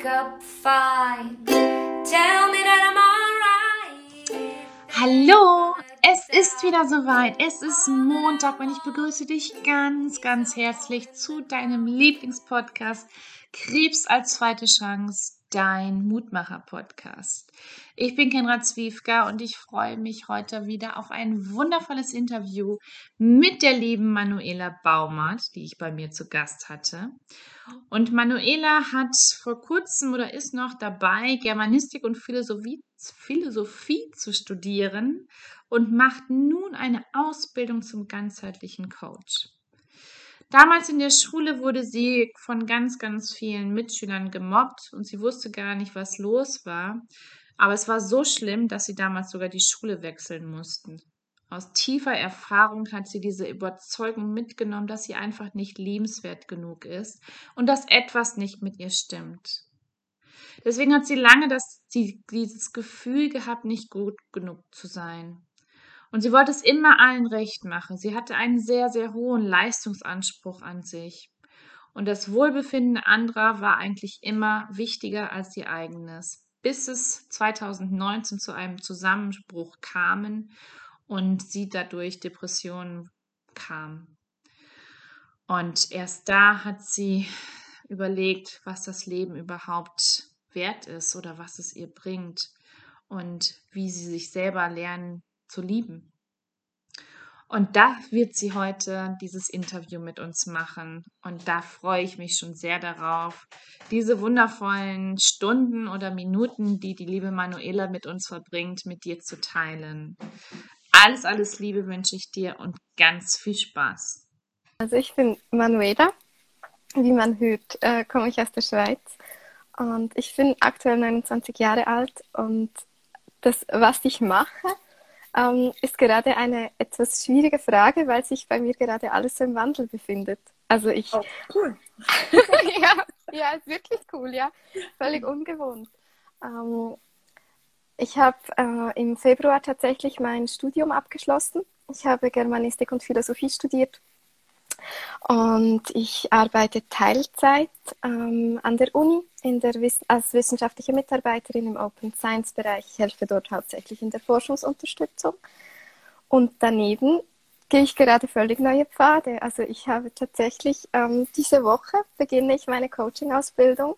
wake up fine. Tell me that I'm alright. Hallo, es ist wieder soweit. Es ist Montag und ich begrüße dich ganz, ganz herzlich zu deinem Lieblingspodcast Krebs als zweite Chance, dein Mutmacher-Podcast. Ich bin Kenra Zwiefka und ich freue mich heute wieder auf ein wundervolles Interview mit der lieben Manuela Baumert, die ich bei mir zu Gast hatte. Und Manuela hat vor kurzem oder ist noch dabei, Germanistik und Philosophie, Philosophie zu studieren und macht nun eine Ausbildung zum ganzheitlichen Coach. Damals in der Schule wurde sie von ganz, ganz vielen Mitschülern gemobbt und sie wusste gar nicht, was los war. Aber es war so schlimm, dass sie damals sogar die Schule wechseln mussten. Aus tiefer Erfahrung hat sie diese Überzeugung mitgenommen, dass sie einfach nicht liebenswert genug ist und dass etwas nicht mit ihr stimmt. Deswegen hat sie lange das, die, dieses Gefühl gehabt, nicht gut genug zu sein. Und sie wollte es immer allen recht machen. Sie hatte einen sehr, sehr hohen Leistungsanspruch an sich. Und das Wohlbefinden anderer war eigentlich immer wichtiger als ihr eigenes, bis es 2019 zu einem Zusammenbruch kamen und sie dadurch Depressionen kam. Und erst da hat sie überlegt, was das Leben überhaupt wert ist oder was es ihr bringt und wie sie sich selber lernen zu lieben. Und da wird sie heute dieses Interview mit uns machen. Und da freue ich mich schon sehr darauf, diese wundervollen Stunden oder Minuten, die die liebe Manuela mit uns verbringt, mit dir zu teilen. Alles, alles Liebe wünsche ich dir und ganz viel Spaß. Also ich bin Manuela. Wie man hört, äh, komme ich aus der Schweiz. Und ich bin aktuell 29 Jahre alt und das, was ich mache, ähm, ist gerade eine etwas schwierige Frage, weil sich bei mir gerade alles so im Wandel befindet. Also ich. Oh, cool. ja, ja, ist wirklich cool, ja. Völlig ungewohnt. Ähm, ich habe äh, im Februar tatsächlich mein Studium abgeschlossen. Ich habe Germanistik und Philosophie studiert und ich arbeite Teilzeit ähm, an der Uni in der als wissenschaftliche Mitarbeiterin im Open Science Bereich. Ich helfe dort hauptsächlich in der Forschungsunterstützung. Und daneben gehe ich gerade völlig neue Pfade. Also ich habe tatsächlich ähm, diese Woche beginne ich meine Coaching-Ausbildung.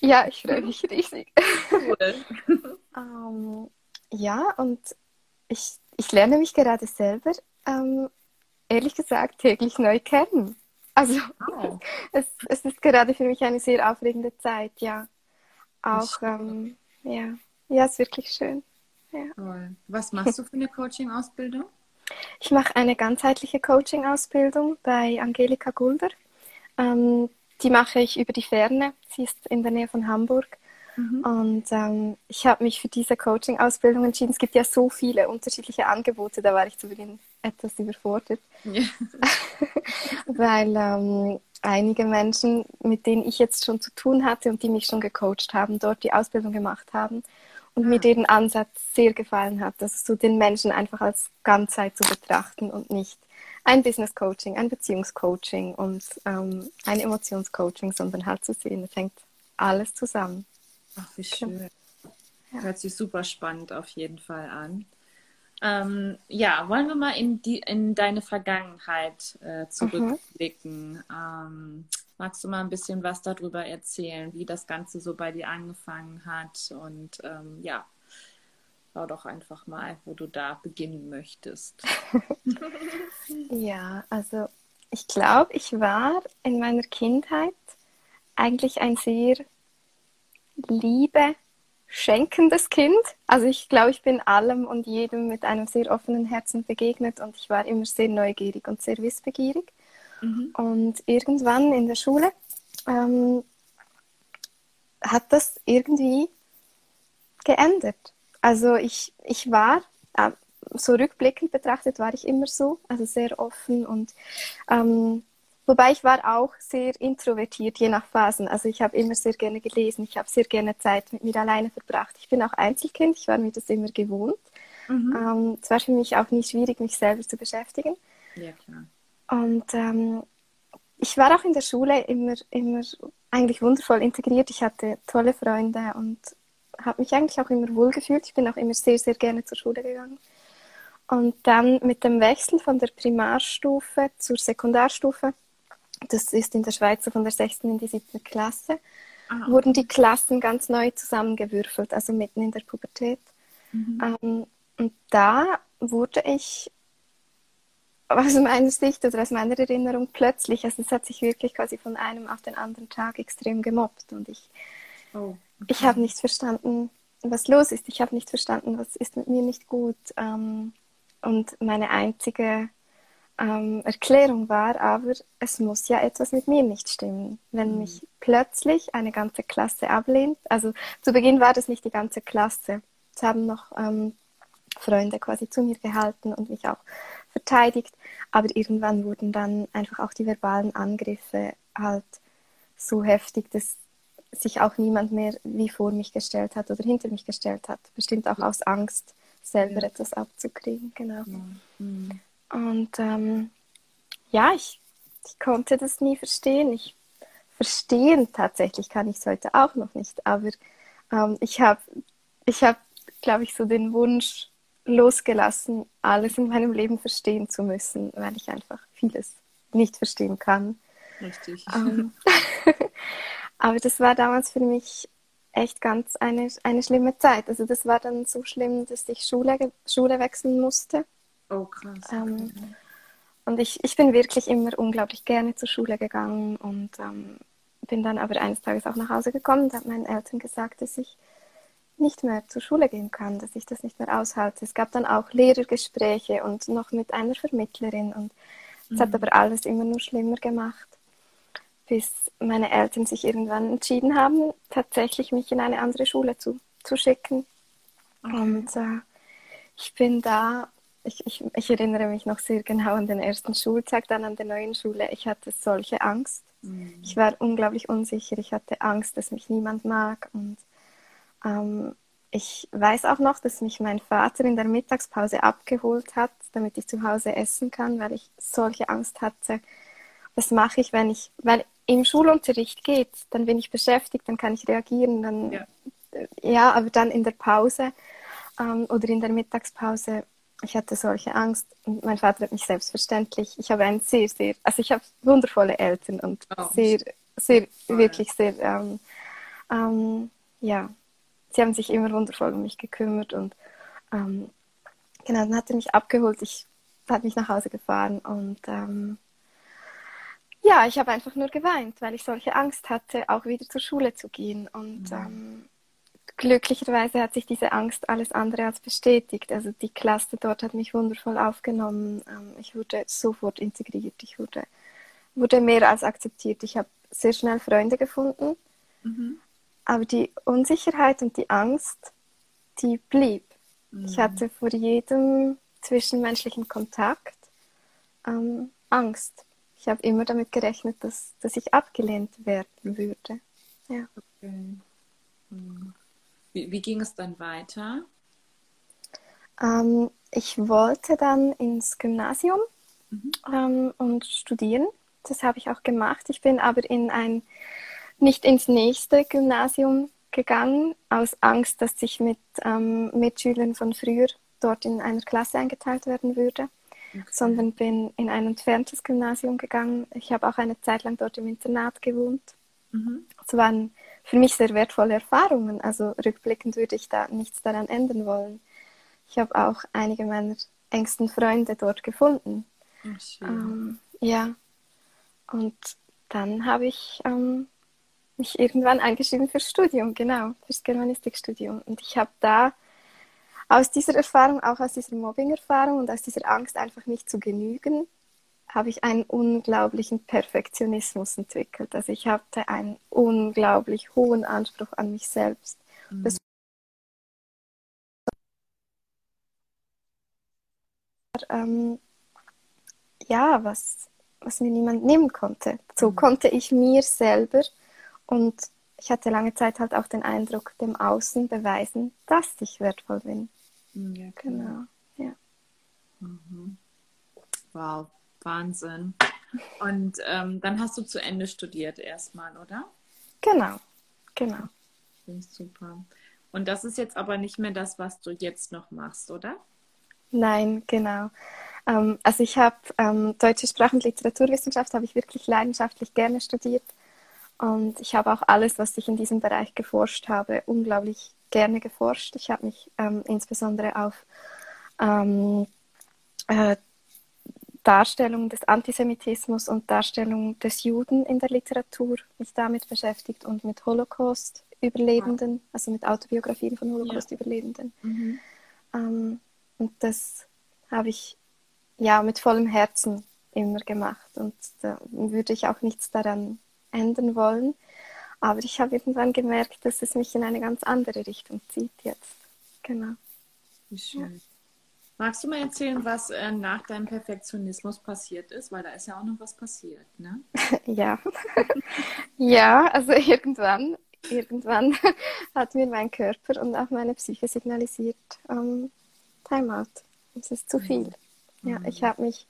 Ja, ich freue mich riesig. Cool. ähm, ja, und ich, ich lerne mich gerade selber ähm, ehrlich gesagt täglich neu kennen. Also oh. es, es ist gerade für mich eine sehr aufregende Zeit, ja. Auch, ähm, ja. Ja, ist wirklich schön. Ja. Cool. Was machst du für eine Coaching-Ausbildung? Ich mache eine ganzheitliche Coaching-Ausbildung bei Angelika Gulder. Ähm, die mache ich über die Ferne. Sie ist in der Nähe von Hamburg. Mhm. Und ähm, ich habe mich für diese Coaching-Ausbildung entschieden. Es gibt ja so viele unterschiedliche Angebote, da war ich zu Beginn etwas überfordert. Ja. Weil ähm, einige Menschen, mit denen ich jetzt schon zu tun hatte und die mich schon gecoacht haben, dort die Ausbildung gemacht haben und ah. mir deren Ansatz sehr gefallen hat, also so den Menschen einfach als Ganzheit zu betrachten und nicht ein Business Coaching, ein Beziehungscoaching und ähm, ein Emotionscoaching, sondern halt zu sehen, es hängt alles zusammen. Ach, wie schön. Ja. Hört sich super spannend auf jeden Fall an. Ähm, ja, wollen wir mal in, die, in deine Vergangenheit äh, zurückblicken. Mhm. Ähm, magst du mal ein bisschen was darüber erzählen, wie das Ganze so bei dir angefangen hat? Und ähm, ja, schau doch einfach mal, wo du da beginnen möchtest. ja, also ich glaube, ich war in meiner Kindheit eigentlich ein sehr liebe, schenkendes Kind. Also ich glaube, ich bin allem und jedem mit einem sehr offenen Herzen begegnet und ich war immer sehr neugierig und sehr wissbegierig. Mhm. Und irgendwann in der Schule ähm, hat das irgendwie geändert. Also ich, ich war, äh, so rückblickend betrachtet, war ich immer so, also sehr offen und ähm, Wobei ich war auch sehr introvertiert, je nach Phasen. Also ich habe immer sehr gerne gelesen, ich habe sehr gerne Zeit mit mir alleine verbracht. Ich bin auch Einzelkind, ich war mir das immer gewohnt. Mhm. Ähm, es war für mich auch nie schwierig, mich selber zu beschäftigen. Ja, klar. Und ähm, ich war auch in der Schule immer, immer eigentlich wundervoll integriert. Ich hatte tolle Freunde und habe mich eigentlich auch immer wohl gefühlt. Ich bin auch immer sehr, sehr gerne zur Schule gegangen. Und dann mit dem Wechsel von der Primarstufe zur Sekundarstufe, das ist in der Schweiz von der 6. in die 7. Klasse, ah, wurden die Klassen ganz neu zusammengewürfelt, also mitten in der Pubertät. Mhm. Ähm, und da wurde ich aus meiner Sicht oder aus meiner Erinnerung plötzlich, also es hat sich wirklich quasi von einem auf den anderen Tag extrem gemobbt und ich, oh, okay. ich habe nicht verstanden, was los ist. Ich habe nicht verstanden, was ist mit mir nicht gut. Ähm, und meine einzige ähm, Erklärung war aber, es muss ja etwas mit mir nicht stimmen. Wenn mhm. mich plötzlich eine ganze Klasse ablehnt, also zu Beginn war das nicht die ganze Klasse. Es haben noch ähm, Freunde quasi zu mir gehalten und mich auch verteidigt. Aber irgendwann wurden dann einfach auch die verbalen Angriffe halt so heftig, dass sich auch niemand mehr wie vor mich gestellt hat oder hinter mich gestellt hat. Bestimmt auch aus Angst, selber ja. etwas abzukriegen. Genau. Ja. Mhm. Und ähm, ja, ich, ich konnte das nie verstehen. Ich verstehen tatsächlich kann ich es heute auch noch nicht, aber ähm, ich habe, ich habe, glaube ich, so den Wunsch, losgelassen, alles in meinem Leben verstehen zu müssen, weil ich einfach vieles nicht verstehen kann. Richtig. Ähm, aber das war damals für mich echt ganz eine, eine schlimme Zeit. Also das war dann so schlimm, dass ich Schule, Schule wechseln musste. Oh, krass. Ähm, und ich, ich bin wirklich immer unglaublich gerne zur Schule gegangen und ähm, bin dann aber eines Tages auch nach Hause gekommen und habe meinen Eltern gesagt, dass ich nicht mehr zur Schule gehen kann, dass ich das nicht mehr aushalte. Es gab dann auch Lehrergespräche und noch mit einer Vermittlerin und es mhm. hat aber alles immer nur schlimmer gemacht, bis meine Eltern sich irgendwann entschieden haben, tatsächlich mich in eine andere Schule zu, zu schicken. Okay. Und äh, ich bin da, ich, ich, ich, erinnere mich noch sehr genau an den ersten Schultag, dann an der neuen Schule. Ich hatte solche Angst. Mhm. Ich war unglaublich unsicher. Ich hatte Angst, dass mich niemand mag und ähm, ich weiß auch noch, dass mich mein Vater in der Mittagspause abgeholt hat, damit ich zu Hause essen kann, weil ich solche Angst hatte. Was mache ich, wenn ich, weil im Schulunterricht geht, dann bin ich beschäftigt, dann kann ich reagieren, dann, ja, ja aber dann in der Pause ähm, oder in der Mittagspause, ich hatte solche Angst. Und mein Vater hat mich selbstverständlich, ich habe ein sehr, sehr, also ich habe wundervolle Eltern und oh, sehr, sehr, wirklich sehr, ähm, ähm, ja, sie haben sich immer wundervoll um mich gekümmert und ähm, genau, dann hat er mich abgeholt, ich hat mich nach Hause gefahren und ähm, ja, ich habe einfach nur geweint, weil ich solche Angst hatte, auch wieder zur Schule zu gehen und mhm. Glücklicherweise hat sich diese Angst alles andere als bestätigt. Also die Klasse dort hat mich wundervoll aufgenommen. Ähm, ich wurde sofort integriert. Ich wurde, wurde mehr als akzeptiert. Ich habe sehr schnell Freunde gefunden. Mhm. Aber die Unsicherheit und die Angst, die blieb. Mhm. Ich hatte vor jedem zwischenmenschlichen Kontakt ähm, Angst. Ich habe immer damit gerechnet, dass, dass ich abgelehnt werden würde. Ja. Okay. Mhm. Wie, wie, ging es dann weiter? Ähm, ich wollte dann ins Gymnasium mhm. ähm, und studieren. Das habe ich auch gemacht. Ich bin aber in ein nicht ins nächste Gymnasium gegangen, aus Angst, dass ich mit ähm, Mitschülern von früher dort in einer Klasse eingeteilt werden würde, okay. sondern bin in ein entferntes Gymnasium gegangen. Ich habe auch eine Zeit lang dort im Internat gewohnt. Mhm. Es waren für mich sehr wertvolle Erfahrungen. Also rückblickend würde ich da nichts daran ändern wollen. Ich habe auch einige meiner engsten Freunde dort gefunden. Ähm, ja. Und dann habe ich ähm, mich irgendwann eingeschrieben fürs Studium, genau, fürs Germanistikstudium. Und ich habe da aus dieser Erfahrung, auch aus dieser Mobbing-Erfahrung und aus dieser Angst einfach nicht zu genügen, habe ich einen unglaublichen Perfektionismus entwickelt. Also ich hatte einen unglaublich hohen Anspruch an mich selbst. Mhm. Das ähm, ja, was, was mir niemand nehmen konnte. So mhm. konnte ich mir selber und ich hatte lange Zeit halt auch den Eindruck, dem Außen beweisen, dass ich wertvoll bin. Mm, ja, genau. Ja. Mhm. Wow, Wahnsinn. Und ähm, dann hast du zu Ende studiert erstmal, oder? Genau, genau. Super. Und das ist jetzt aber nicht mehr das, was du jetzt noch machst, oder? Nein, genau. Ähm, also ich habe ähm, Deutsche Sprache und Literaturwissenschaft habe ich wirklich leidenschaftlich gerne studiert. Und ich habe auch alles, was ich in diesem Bereich geforscht habe, unglaublich gerne geforscht. Ich habe mich ähm, insbesondere auf ähm, äh, Darstellung des Antisemitismus und Darstellung des Juden in der Literatur mich damit beschäftigt und mit Holocaust-Überlebenden, also mit Autobiografien von Holocaust-Überlebenden. Ja. Mhm. Ähm, und das habe ich ja mit vollem Herzen immer gemacht und da würde ich auch nichts daran ändern wollen. Aber ich habe irgendwann gemerkt, dass es mich in eine ganz andere Richtung zieht jetzt. Genau. Schön. Magst du mal erzählen, was äh, nach deinem Perfektionismus passiert ist? Weil da ist ja auch noch was passiert, ne? ja. ja, also irgendwann, irgendwann hat mir mein Körper und auch meine Psyche signalisiert, ähm, Timeout. Es ist zu viel. Mhm. Ja, ich habe mich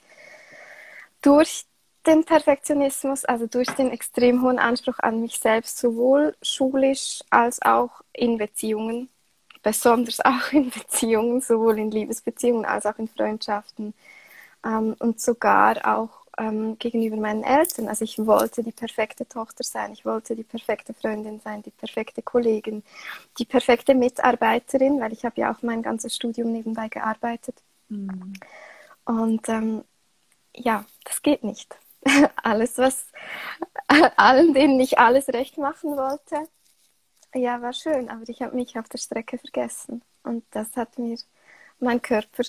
durch den Perfektionismus, also durch den extrem hohen Anspruch an mich selbst, sowohl schulisch als auch in Beziehungen, besonders auch in Beziehungen, sowohl in Liebesbeziehungen als auch in Freundschaften ähm, und sogar auch ähm, gegenüber meinen Eltern. Also ich wollte die perfekte Tochter sein, ich wollte die perfekte Freundin sein, die perfekte Kollegin, die perfekte Mitarbeiterin, weil ich habe ja auch mein ganzes Studium nebenbei gearbeitet. Mhm. Und ähm, ja, das geht nicht. alles, was allen, denen ich alles recht machen wollte, ja, war schön, aber ich habe mich auf der Strecke vergessen. Und das hat mir mein Körper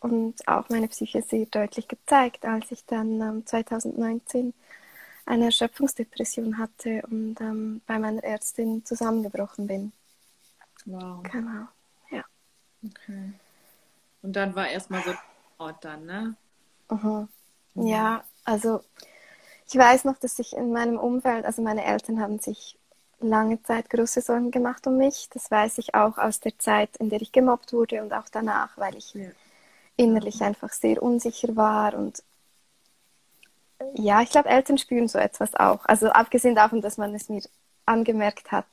und auch meine Psyche sehr deutlich gezeigt, als ich dann ähm, 2019 eine Erschöpfungsdepression hatte und ähm, bei meiner Ärztin zusammengebrochen bin. Wow. Genau, ja. Okay. Und dann war erstmal so Ort dann, ne? Mhm. Ja, also ich weiß noch, dass ich in meinem Umfeld, also meine Eltern haben sich lange Zeit große Sorgen gemacht um mich. Das weiß ich auch aus der Zeit, in der ich gemobbt wurde und auch danach, weil ich ja. innerlich einfach sehr unsicher war und ja, ich glaube, Eltern spüren so etwas auch. Also abgesehen davon, dass man es mir angemerkt hat,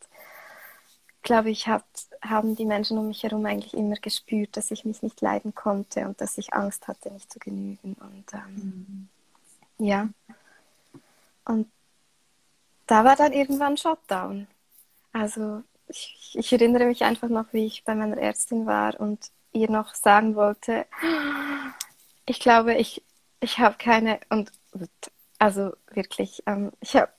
glaube ich, hat, haben die Menschen um mich herum eigentlich immer gespürt, dass ich mich nicht leiden konnte und dass ich Angst hatte, nicht zu genügen. Und ähm, mhm. ja. Und da war dann irgendwann Shutdown. Also ich, ich, erinnere mich einfach noch, wie ich bei meiner Ärztin war und ihr noch sagen wollte, ich glaube, ich, ich habe keine, und also wirklich, ähm, ich habe,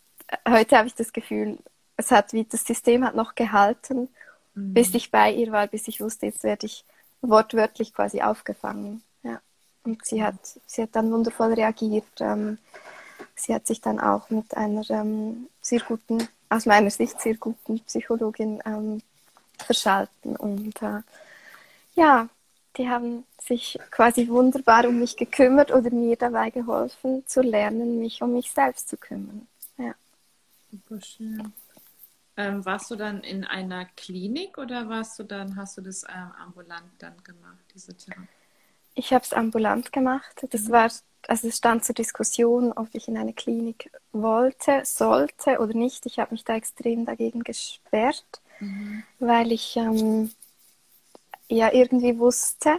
heute habe ich das Gefühl, es hat wie, das System hat noch gehalten, mhm. bis ich bei ihr war, bis ich wusste, jetzt werde ich wortwörtlich quasi aufgefangen. Ja. Und sie hat, sie hat dann wundervoll reagiert. Ähm, sie hat sich dann auch mit einer ähm, sehr guten, aus meiner Sicht sehr guten Psychologin ähm, verschalten. Und äh, ja, die haben sich quasi wunderbar um mich gekümmert oder mir dabei geholfen zu lernen, mich um mich selbst zu kümmern. Ja. Super schön. Ähm, warst du dann in einer Klinik oder warst du dann, hast du das ähm, ambulant dann gemacht, diese Therapie? Ich habe es ambulant gemacht. Das mhm. war also es stand zur Diskussion, ob ich in eine Klinik wollte, sollte oder nicht. Ich habe mich da extrem dagegen gesperrt, mhm. weil ich ähm, ja irgendwie wusste,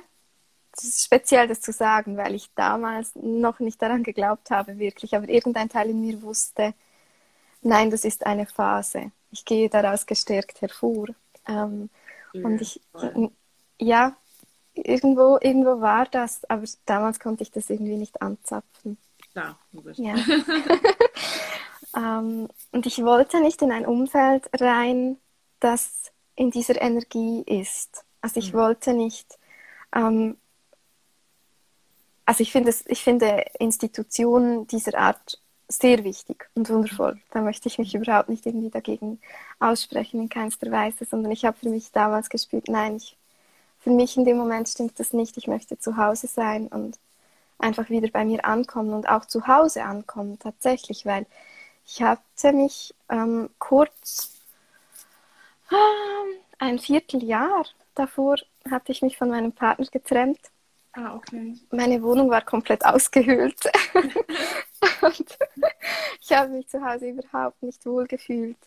es ist speziell das zu sagen, weil ich damals noch nicht daran geglaubt habe, wirklich, aber irgendein Teil in mir wusste, nein, das ist eine Phase. Ich gehe daraus gestärkt hervor. Ähm, ja, und ich, ja, irgendwo, irgendwo war das, aber damals konnte ich das irgendwie nicht anzapfen. Klar. Ja. ähm, und ich wollte nicht in ein Umfeld rein, das in dieser Energie ist. Also ich mhm. wollte nicht, ähm, also ich finde, ich finde Institutionen dieser Art sehr wichtig und wundervoll. Da möchte ich mich mhm. überhaupt nicht irgendwie dagegen aussprechen in keinster Weise, sondern ich habe für mich damals gespürt, nein, ich für mich in dem Moment stimmt das nicht. Ich möchte zu Hause sein und einfach wieder bei mir ankommen und auch zu Hause ankommen tatsächlich, weil ich hatte mich ähm, kurz äh, ein Vierteljahr davor hatte ich mich von meinem Partner getrennt. Ah, okay. Meine Wohnung war komplett ausgehöhlt. und ich habe mich zu Hause überhaupt nicht wohl gefühlt.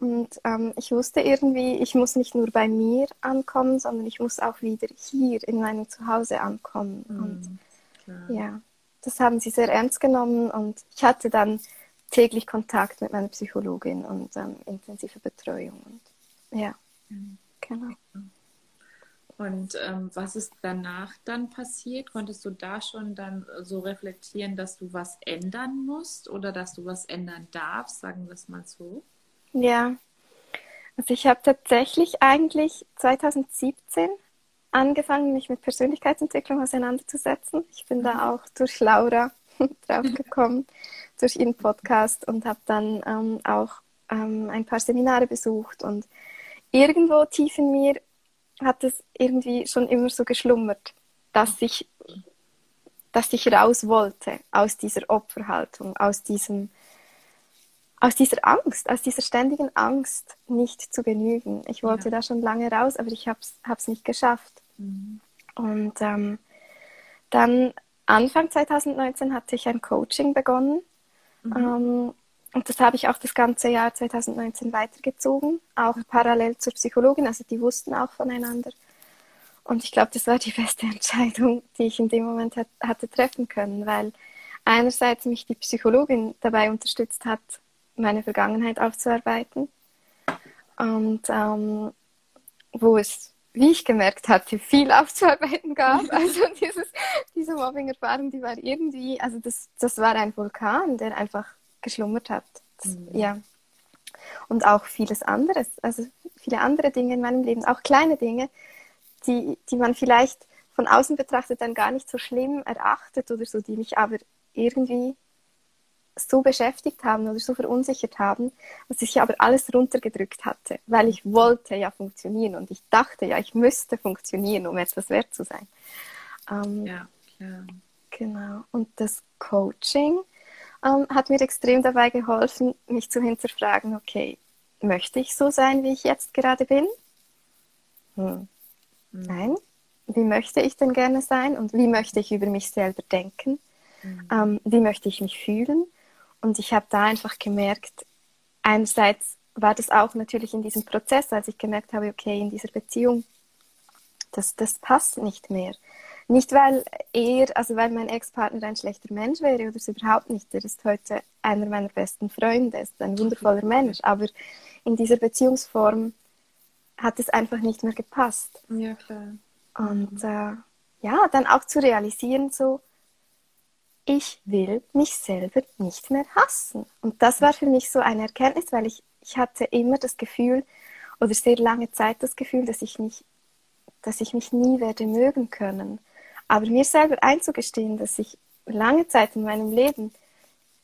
Und ähm, ich wusste irgendwie, ich muss nicht nur bei mir ankommen, sondern ich muss auch wieder hier in meinem Zuhause ankommen. Mhm, Und klar. ja, das haben sie sehr ernst genommen und ich hatte dann täglich Kontakt mit meiner Psychologin und ähm, intensive Betreuung. Und, ja, Mhm. genau. Und ähm, was ist danach dann passiert? Konntest du da schon dann so reflektieren, dass du was ändern musst oder dass du was ändern darfst, sagen wir es mal so? Ja, also ich habe tatsächlich eigentlich 2017 angefangen, mich mit Persönlichkeitsentwicklung auseinanderzusetzen. Ich bin da auch durch Laura draufgekommen, durch ihren Podcast und habe dann ähm, auch ähm, ein paar Seminare besucht und irgendwo tief in mir hat es irgendwie schon immer so geschlummert, dass ich, dass ich raus wollte aus dieser Opferhaltung, aus diesem aus dieser Angst, aus dieser ständigen Angst, nicht zu genügen. Ich wollte Ja. da schon lange raus, aber ich habe es nicht geschafft. Mhm. Und ähm, dann Anfang 2019 hatte ich ein Coaching begonnen. Mhm. Ähm, und das habe ich auch das ganze Jahr 2019 weitergezogen, auch parallel zur Psychologin. Also die wussten auch voneinander. Und ich glaube, das war die beste Entscheidung, die ich in dem Moment hat, hatte treffen können, weil einerseits mich die Psychologin dabei unterstützt hat, meine Vergangenheit aufzuarbeiten. Und ähm, wo es, wie ich gemerkt hatte, viel aufzuarbeiten gab. Also dieses, diese Mobbing-Erfahrung, die war irgendwie, also das, das war ein Vulkan, der einfach geschlummert hat. Das, Mhm. Ja. Und auch vieles anderes, also viele andere Dinge in meinem Leben, auch kleine Dinge, die, die man vielleicht von außen betrachtet dann gar nicht so schlimm erachtet oder so, die mich aber irgendwie so beschäftigt haben oder so verunsichert haben, was ich aber alles runtergedrückt hatte, weil ich wollte ja funktionieren und ich dachte ja, ich müsste funktionieren, um etwas wert zu sein. Ähm, Ja, klar. Genau. Und das Coaching ähm, hat mir extrem dabei geholfen, mich zu hinterfragen, okay, möchte ich so sein, wie ich jetzt gerade bin? Hm. Mhm. Nein. Wie möchte ich denn gerne sein und wie möchte ich über mich selber denken? Mhm. Ähm, wie möchte ich mich fühlen? Und ich habe da einfach gemerkt, einerseits war das auch natürlich in diesem Prozess, als ich gemerkt habe, okay, in dieser Beziehung, das, das passt nicht mehr. Nicht, weil er, also weil mein Ex-Partner ein schlechter Mensch wäre oder so überhaupt nicht. Er ist heute einer meiner besten Freunde, ist ein wundervoller Mensch. Aber in dieser Beziehungsform hat es einfach nicht mehr gepasst. Ja, klar. Und äh, ja, dann auch zu realisieren, so, ich will mich selber nicht mehr hassen. Und das war für mich so eine Erkenntnis, weil ich, ich hatte immer das Gefühl oder sehr lange Zeit das Gefühl, dass ich mich, dass ich mich nie werde mögen können. Aber mir selber einzugestehen, dass ich lange Zeit in meinem Leben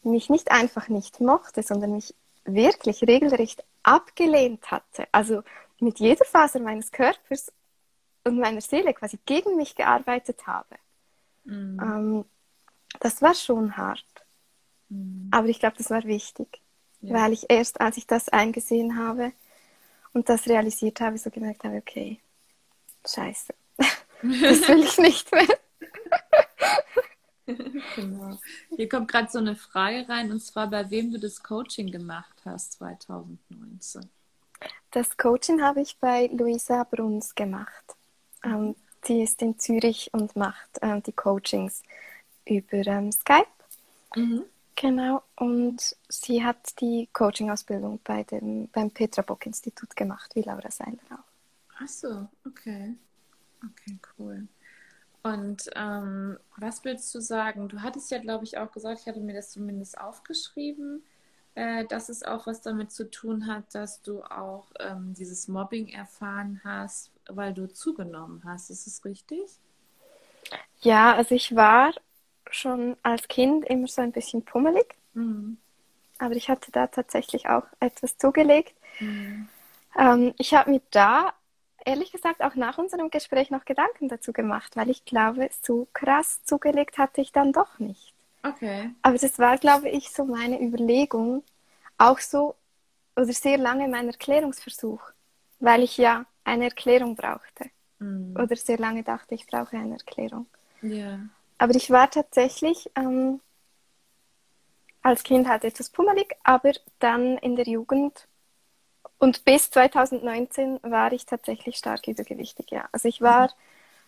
mich nicht einfach nicht mochte, sondern mich wirklich regelrecht abgelehnt hatte. Also mit jeder Faser meines Körpers und meiner Seele quasi gegen mich gearbeitet habe. Mhm. Ähm, das war schon hart. Mhm. Aber ich glaube, das war wichtig, Ja. weil ich erst, als ich das eingesehen habe und das realisiert habe, so gemerkt habe, okay, scheiße, das will ich nicht mehr. Genau. Hier kommt gerade so eine Frage rein, und zwar bei wem du das Coaching gemacht hast 2019. Das Coaching habe ich bei Luisa Bruns gemacht. Ähm, die ist in Zürich und macht ähm, die Coachings über ähm, Skype. Mhm. Genau, und sie hat die Coaching-Ausbildung bei dem, beim Petra Bock Institut gemacht, wie Laura Seiler auch. Ach so, okay. Okay, cool. Und ähm, was willst du sagen? Du hattest ja, glaube ich, auch gesagt, ich hatte mir das zumindest aufgeschrieben, äh, dass es auch was damit zu tun hat, dass du auch ähm, dieses Mobbing erfahren hast, weil du zugenommen hast. Ist es richtig? Ja, also ich war schon als Kind immer so ein bisschen pummelig, Mhm. aber ich hatte da tatsächlich auch etwas zugelegt. Mhm. Ähm, ich habe mir da ehrlich gesagt auch nach unserem Gespräch noch Gedanken dazu gemacht, weil ich glaube, so krass zugelegt hatte ich dann doch nicht. Okay. Aber das war, glaube ich, so meine Überlegung, auch so oder sehr lange mein Erklärungsversuch, weil ich ja eine Erklärung brauchte Mhm. oder sehr lange dachte, ich brauche eine Erklärung. Ja. Aber ich war tatsächlich ähm, als Kind halt etwas pummelig, aber dann in der Jugend und bis 2019 war ich tatsächlich stark übergewichtig, ja. Also ich war mhm.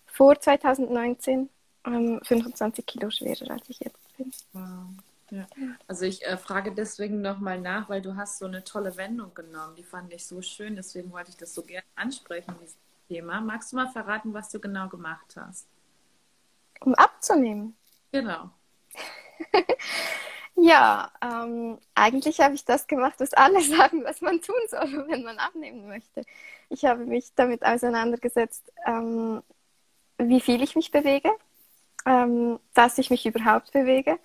vor 2019 ähm, 25 Kilo schwerer, als ich jetzt bin. Wow. Ja. Also ich äh, frage deswegen nochmal nach, weil du hast so eine tolle Wendung genommen. Die fand ich so schön, deswegen wollte ich das so gerne ansprechen, dieses Thema. Magst du mal verraten, was du genau gemacht hast? Um abzunehmen. Genau. ja, ähm, eigentlich habe ich das gemacht, was alle sagen, was man tun soll, wenn man abnehmen möchte. Ich habe mich damit auseinandergesetzt, ähm, wie viel ich mich bewege, ähm, dass ich mich überhaupt bewege.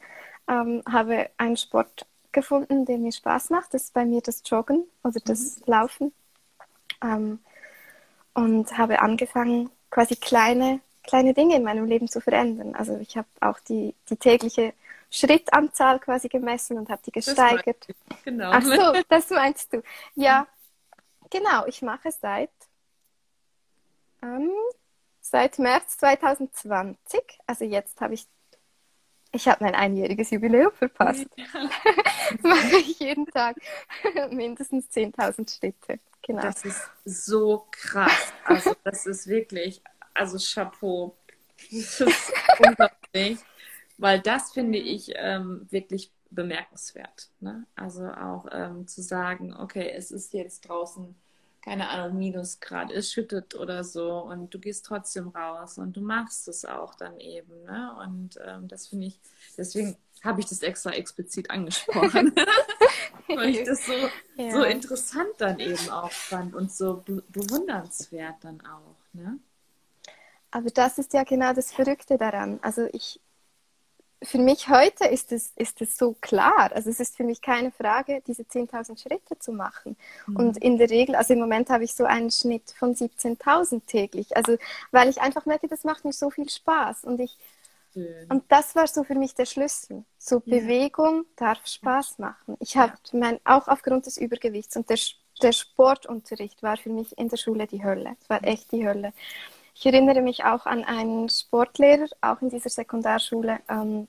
Ähm, habe einen Sport gefunden, der mir Spaß macht. Das ist bei mir das Joggen oder das mhm. Laufen. Ähm, und habe angefangen, quasi kleine, kleine Dinge in meinem Leben zu verändern. Also ich habe auch die, die tägliche Schrittanzahl quasi gemessen und habe die gesteigert. Genau. Ach so, das meinst du. Ja, genau. Ich mache seit ähm, seit März 2020. Also jetzt habe ich, ich habe mein einjähriges Jubiläum verpasst. Ja. mache ich jeden Tag mindestens 10.000 Schritte. Genau. Das ist so krass. Also das ist wirklich, also Chapeau. Das ist unglaublich. Weil das finde ich ähm, wirklich bemerkenswert. Ne? Also auch ähm, zu sagen, okay, es ist jetzt draußen keine Ahnung, Minusgrad, es schüttet oder so und du gehst trotzdem raus und du machst es auch dann eben. Ne? Und ähm, das finde ich, deswegen habe ich das extra explizit angesprochen, weil ich das so, ja. so interessant dann eben auch fand und so be bewundernswert dann auch. Ne? Aber das ist ja genau das Verrückte daran. Also ich, für mich heute ist es, ist es so klar. Also es ist für mich keine Frage, diese 10.000 Schritte zu machen. Mhm. Und in der Regel, also im Moment habe ich so einen Schnitt von 17.000 täglich. Also weil ich einfach merke, das macht mir so viel Spaß. Und ich, Schön. und das war so für mich der Schlüssel. So ja. Bewegung darf Spaß machen. Ich habe ja. mein, auch aufgrund des Übergewichts und der, der Sportunterricht war für mich in der Schule die Hölle. Es war echt die Hölle. Ich erinnere mich auch an einen Sportlehrer, auch in dieser Sekundarschule, ähm,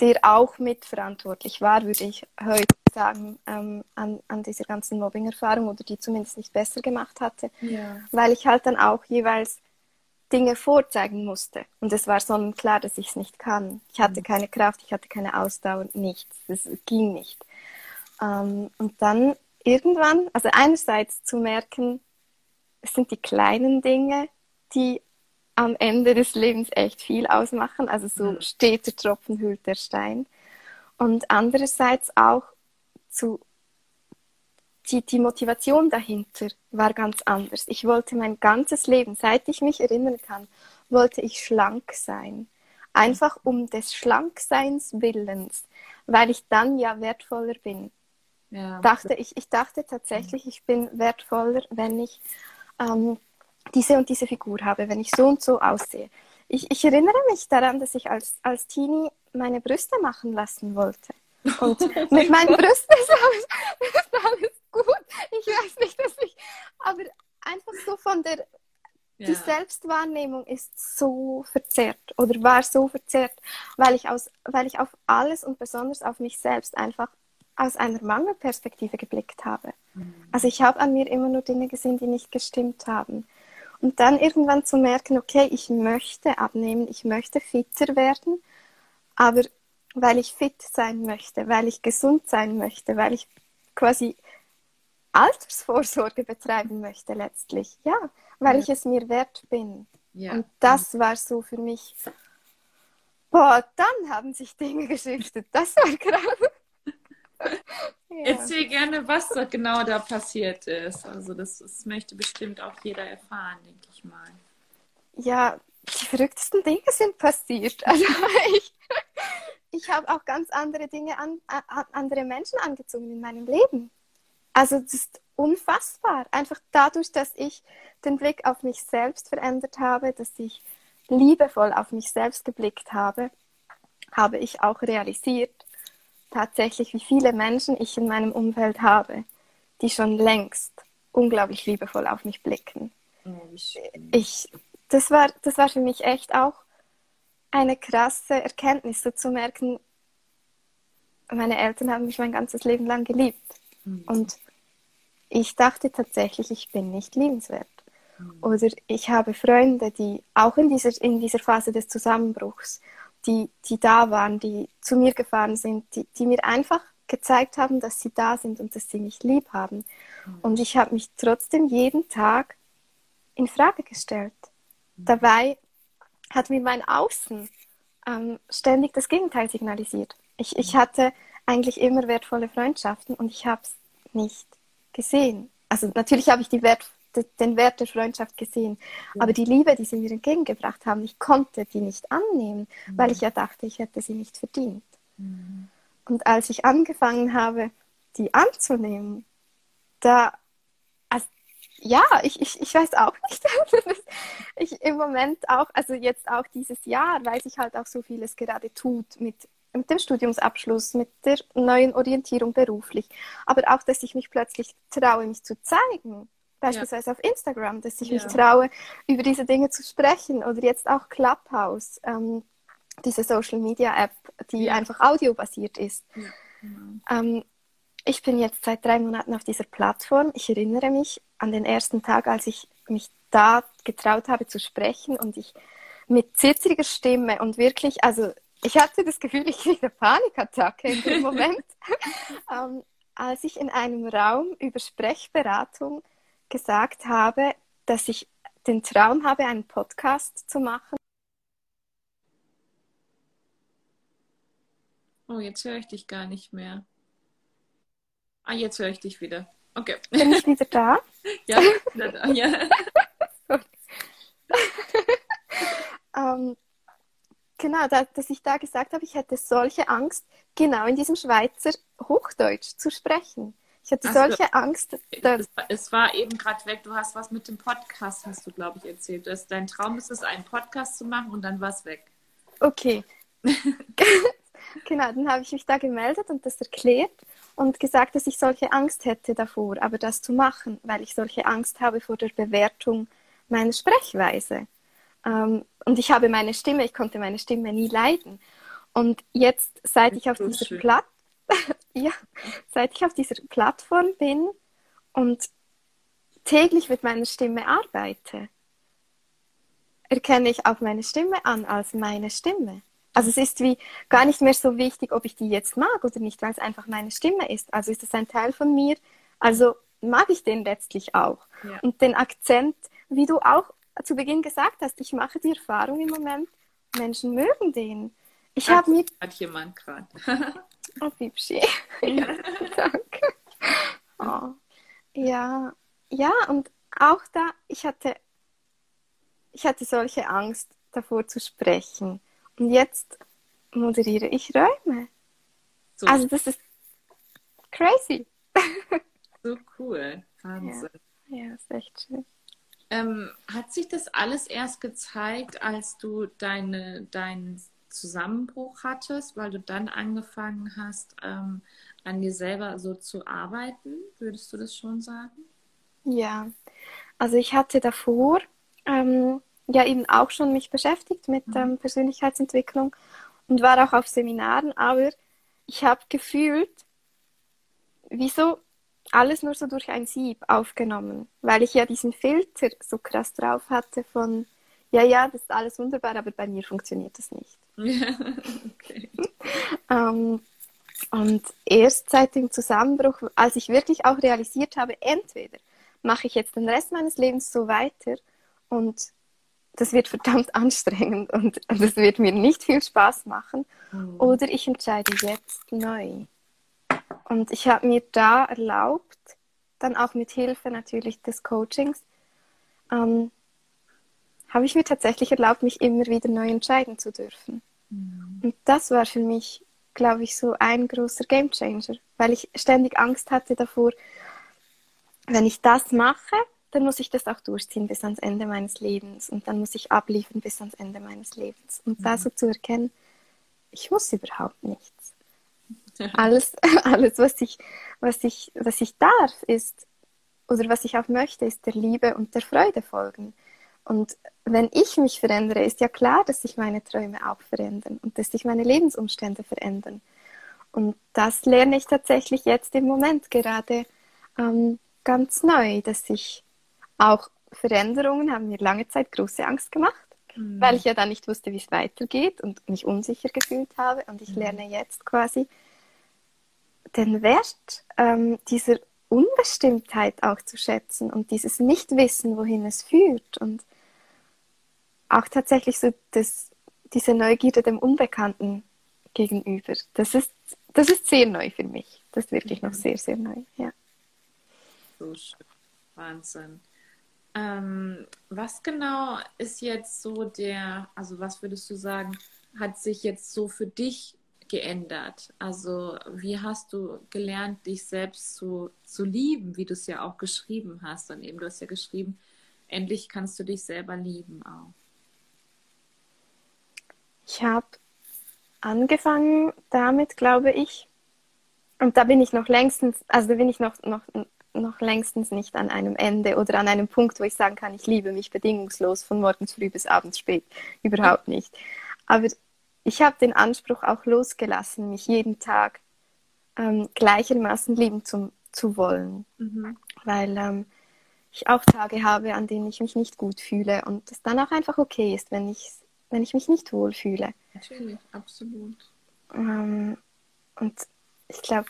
der auch mitverantwortlich war, würde ich heute sagen, ähm, an, an dieser ganzen Mobbing-Erfahrung oder die zumindest nicht besser gemacht hatte, ja. weil ich halt dann auch jeweils Dinge vorzeigen musste. Und es war sonnenklar, dass ich es nicht kann. Ich hatte mhm. keine Kraft, ich hatte keine Ausdauer, nichts. Das ging nicht. Ähm, und dann irgendwann, also einerseits zu merken, es sind die kleinen Dinge, die am Ende des Lebens echt viel ausmachen. Also so mhm. steht der Tropfen hüllt der Stein. Und andererseits auch zu die, die Motivation dahinter war ganz anders. Ich wollte mein ganzes Leben, seit ich mich erinnern kann, wollte ich schlank sein. Einfach um des Schlankseins Willens, weil ich dann ja wertvoller bin. Ja. Dachte ich, ich dachte tatsächlich, ich bin wertvoller, wenn ich ähm, diese und diese Figur habe, wenn ich so und so aussehe. Ich, ich erinnere mich daran, dass ich als, als Teenie meine Brüste machen lassen wollte. Und mit meinen Brüsten ist alles, ist alles gut. Ich weiß nicht, dass ich. Aber einfach so von der. Ja. Die Selbstwahrnehmung ist so verzerrt oder war so verzerrt, weil ich, aus, weil ich auf alles und besonders auf mich selbst einfach aus einer Mangelperspektive geblickt habe. Mhm. Also ich habe an mir immer nur Dinge gesehen, die nicht gestimmt haben. Und dann irgendwann zu merken, okay, ich möchte abnehmen, ich möchte fitter werden, aber weil ich fit sein möchte, weil ich gesund sein möchte, weil ich quasi Altersvorsorge betreiben möchte letztlich, ja, weil ja. ich es mir wert bin. Ja. Und das war so für mich, boah, dann haben sich Dinge geschiftet. Das war krass. Ja. Erzähl gerne, was da genau da passiert ist. Also das, das möchte bestimmt auch jeder erfahren, denke ich mal. Ja, die verrücktesten Dinge sind passiert. Also ich, ich habe auch ganz andere Dinge an, an, andere Menschen angezogen in meinem Leben. Also das ist unfassbar. Einfach dadurch, dass ich den Blick auf mich selbst verändert habe, dass ich liebevoll auf mich selbst geblickt habe, habe ich auch realisiert, tatsächlich, wie viele Menschen ich in meinem Umfeld habe, die schon längst unglaublich liebevoll auf mich blicken. Ich, das, war, das war für mich echt auch eine krasse Erkenntnis, so zu merken, meine Eltern haben mich mein ganzes Leben lang geliebt. Mhm. Und ich dachte tatsächlich, ich bin nicht liebenswert. Oder ich habe Freunde, die auch in dieser, in dieser Phase des Zusammenbruchs, die, die da waren, die zu mir gefahren sind, die, die mir einfach gezeigt haben, dass sie da sind und dass sie mich lieb haben. Und ich habe mich trotzdem jeden Tag in Frage gestellt. Dabei hat mir mein Außen ähm, ständig das Gegenteil signalisiert. Ich, ich hatte eigentlich immer wertvolle Freundschaften und ich habe es nicht gesehen. Also natürlich habe ich die Wert, den Wert der Freundschaft gesehen, aber die Liebe, die sie mir entgegengebracht haben, ich konnte die nicht annehmen, mhm. weil ich ja dachte, ich hätte sie nicht verdient. Mhm. Und als ich angefangen habe, die anzunehmen, da, also, ja, ich, ich, ich weiß auch nicht. ich im Moment auch, also jetzt auch dieses Jahr, weil sich halt auch so vieles gerade tut mit mit dem Studiumsabschluss, mit der neuen Orientierung beruflich, aber auch, dass ich mich plötzlich traue, mich zu zeigen, beispielsweise ja. auf Instagram, dass ich ja. mich traue, über diese Dinge zu sprechen oder jetzt auch Clubhouse, ähm, diese Social Media App, die ja. einfach audiobasiert ist. Genau. Ähm, ich bin jetzt seit drei Monaten auf dieser Plattform. Ich erinnere mich an den ersten Tag, als ich mich da getraut habe zu sprechen und ich mit zittриger Stimme und wirklich, also ich hatte das Gefühl, ich kriege eine Panikattacke in dem Moment, ähm, als ich in einem Raum über Sprechberatung gesagt habe, dass ich den Traum habe, einen Podcast zu machen. Oh, jetzt höre ich dich gar nicht mehr. Ah, jetzt höre ich dich wieder. Okay. Bin ich wieder da? ja, wieder da, ja. ähm, genau, da, dass ich da gesagt habe, ich hätte solche Angst, genau in diesem Schweizer Hochdeutsch zu sprechen. Ich hatte also, solche Angst. Dass... Es war eben gerade weg, du hast was mit dem Podcast, hast du, glaube ich, erzählt. Das, dein Traum ist es, einen Podcast zu machen und dann war es weg. Okay. genau, dann habe ich mich da gemeldet und das erklärt und gesagt, dass ich solche Angst hätte davor, aber das zu machen, weil ich solche Angst habe vor der Bewertung meiner Sprechweise. Ähm, und ich habe meine Stimme, ich konnte meine Stimme nie leiden. Und jetzt, seit ich auf dieser Platt ja, seit ich auf dieser Plattform bin und täglich mit meiner Stimme arbeite, erkenne ich auch meine Stimme an als meine Stimme. Also es ist wie gar nicht mehr so wichtig, ob ich die jetzt mag oder nicht, weil es einfach meine Stimme ist. Also ist es ein Teil von mir. Also mag ich den letztlich auch. Ja. Und den Akzent, wie du auch zu Beginn gesagt hast, ich mache die Erfahrung im Moment, Menschen mögen den. Ich habe mir. Hat jemand gerade. oh, Bibschi. ja, danke. Oh. Ja, ja, und auch da, ich hatte, ich hatte solche Angst davor zu sprechen. Und jetzt moderiere ich Räume. So. Also das ist crazy. so cool. Wahnsinn. Ja, ja ist echt schön. Ähm, hat sich das alles erst gezeigt, als du deine, deinen Zusammenbruch hattest, weil du dann angefangen hast, ähm, an dir selber so zu arbeiten? Würdest du das schon sagen? Ja, also ich hatte davor ähm, ja eben auch schon mich beschäftigt mit mhm. ähm, Persönlichkeitsentwicklung und war auch auf Seminaren, aber ich habe gefühlt, wieso alles nur so durch ein Sieb aufgenommen, weil ich ja diesen Filter so krass drauf hatte von, ja, ja, das ist alles wunderbar, aber bei mir funktioniert das nicht. okay. ähm, und erst seit dem Zusammenbruch, als ich wirklich auch realisiert habe, entweder mache ich jetzt den Rest meines Lebens so weiter und das wird verdammt anstrengend und das wird mir nicht viel Spaß machen, mhm. oder ich entscheide jetzt neu. Und ich habe mir da erlaubt, dann auch mit Hilfe natürlich des Coachings, ähm, habe ich mir tatsächlich erlaubt, mich immer wieder neu entscheiden zu dürfen. Mhm. Und das war für mich, glaube ich, so ein großer Gamechanger, weil ich ständig Angst hatte davor, wenn ich das mache, dann muss ich das auch durchziehen bis ans Ende meines Lebens und dann muss ich abliefern bis ans Ende meines Lebens. Und mhm. da so zu erkennen, ich muss überhaupt nichts. Alles, alles was, ich, was, ich, was ich darf, ist, oder was ich auch möchte, ist der Liebe und der Freude folgen. Und wenn ich mich verändere, ist ja klar, dass sich meine Träume auch verändern und dass sich meine Lebensumstände verändern. Und das lerne ich tatsächlich jetzt im Moment gerade ähm, ganz neu, dass ich auch Veränderungen haben mir lange Zeit große Angst gemacht, mhm. weil ich ja dann nicht wusste, wie es weitergeht und mich unsicher gefühlt habe. Und ich mhm. lerne jetzt quasi den Wert ähm, dieser Unbestimmtheit auch zu schätzen und dieses Nichtwissen, wohin es führt und auch tatsächlich so das, diese Neugierde dem Unbekannten gegenüber. Das ist, das ist sehr neu für mich. Das ist wirklich mhm. noch sehr, sehr neu. Ja. So schön. Wahnsinn. Ähm, was genau ist jetzt so der, also was würdest du sagen, hat sich jetzt so für dich geändert? Also wie hast du gelernt, dich selbst zu, zu lieben, wie du es ja auch geschrieben hast? Und eben du hast ja geschrieben, endlich kannst du dich selber lieben auch. Ich habe angefangen damit, glaube ich, und da bin ich noch längstens, also da bin ich noch, noch, noch längstens nicht an einem Ende oder an einem Punkt, wo ich sagen kann, ich liebe mich bedingungslos von morgens früh bis abends spät. Überhaupt nicht. Aber ich habe den Anspruch auch losgelassen, mich jeden Tag ähm, gleichermaßen lieben zu, zu wollen. Mhm. Weil ähm, ich auch Tage habe, an denen ich mich nicht gut fühle und es dann auch einfach okay ist, wenn ich, wenn ich mich nicht wohl fühle. Natürlich, absolut. Ähm, und ich glaube,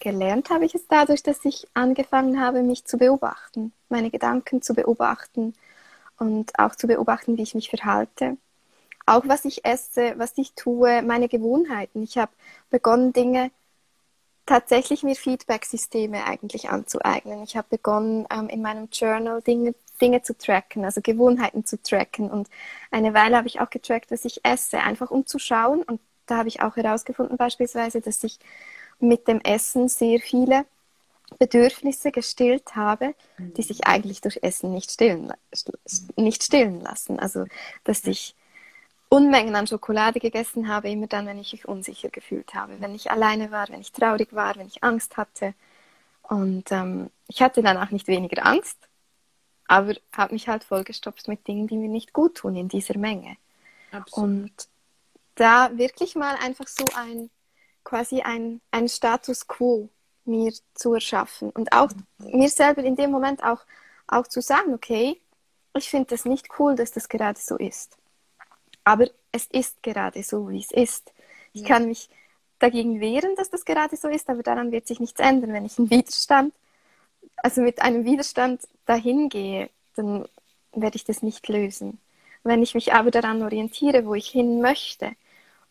gelernt habe ich es dadurch, dass ich angefangen habe, mich zu beobachten, meine Gedanken zu beobachten und auch zu beobachten, wie ich mich verhalte auch was ich esse, was ich tue, meine Gewohnheiten. Ich habe begonnen, Dinge tatsächlich mir Feedback-Systeme eigentlich anzueignen. Ich habe begonnen, ähm, in meinem Journal Dinge, Dinge zu tracken, also Gewohnheiten zu tracken. Und eine Weile habe ich auch getrackt, was ich esse, einfach um zu schauen. Und da habe ich auch herausgefunden beispielsweise, dass ich mit dem Essen sehr viele Bedürfnisse gestillt habe, die sich eigentlich durch Essen nicht stillen, nicht stillen lassen. Also, dass ich Unmengen an Schokolade gegessen habe, immer dann, wenn ich mich unsicher gefühlt habe, wenn ich alleine war, wenn ich traurig war, wenn ich Angst hatte. Und ähm, ich hatte danach nicht weniger Angst, aber habe mich halt vollgestopft mit Dingen, die mir nicht gut tun in dieser Menge. Absolut. Und da wirklich mal einfach so ein quasi ein, ein Status quo mir zu erschaffen und auch mir selber in dem Moment auch, auch zu sagen, okay, ich finde das nicht cool, dass das gerade so ist. Aber es ist gerade so, wie es ist. Ich ja. kann mich dagegen wehren, dass das gerade so ist, aber daran wird sich nichts ändern. Wenn ich einen Widerstand, also mit einem Widerstand dahin gehe, dann werde ich das nicht lösen. Wenn ich mich aber daran orientiere, wo ich hin möchte